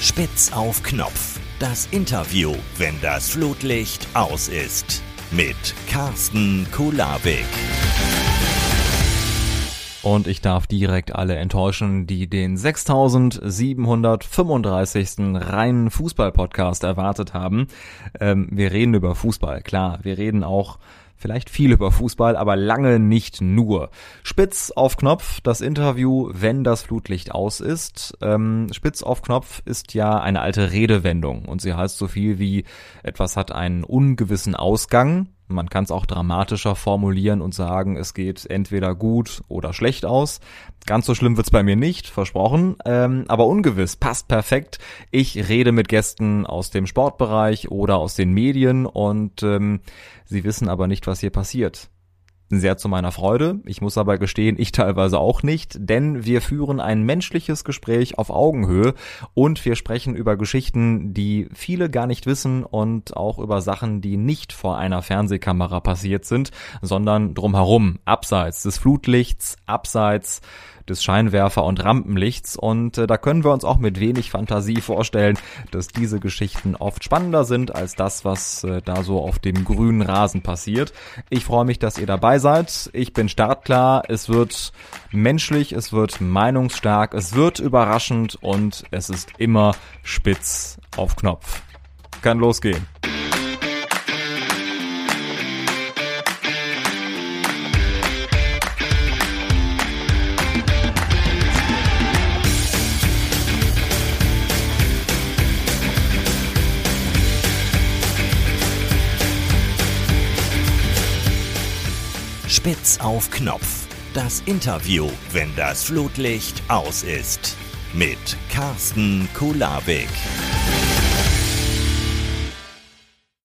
Spitz auf Knopf. Das Interview, wenn das Flutlicht aus ist. Mit Carsten Kulabik. Und ich darf direkt alle enttäuschen, die den 6735. reinen Fußball-Podcast erwartet haben. Ähm, wir reden über Fußball, klar. Wir reden auch Vielleicht viel über Fußball, aber lange nicht nur. Spitz auf Knopf, das Interview, wenn das Flutlicht aus ist. Ähm, Spitz auf Knopf ist ja eine alte Redewendung und sie heißt so viel wie etwas hat einen ungewissen Ausgang. Man kann es auch dramatischer formulieren und sagen, es geht entweder gut oder schlecht aus. Ganz so schlimm wird's bei mir nicht, versprochen, ähm, aber ungewiss, passt perfekt. Ich rede mit Gästen aus dem Sportbereich oder aus den Medien und ähm, sie wissen aber nicht, was hier passiert sehr zu meiner Freude. Ich muss aber gestehen, ich teilweise auch nicht, denn wir führen ein menschliches Gespräch auf Augenhöhe und wir sprechen über Geschichten, die viele gar nicht wissen und auch über Sachen, die nicht vor einer Fernsehkamera passiert sind, sondern drumherum, abseits des Flutlichts, abseits des Scheinwerfer- und Rampenlichts. Und äh, da können wir uns auch mit wenig Fantasie vorstellen, dass diese Geschichten oft spannender sind als das, was äh, da so auf dem grünen Rasen passiert. Ich freue mich, dass ihr dabei seid. Ich bin startklar. Es wird menschlich, es wird meinungsstark, es wird überraschend und es ist immer spitz auf Knopf. Kann losgehen. Spitz auf Knopf. Das Interview, wenn das Flutlicht aus ist. Mit Carsten Kulabik.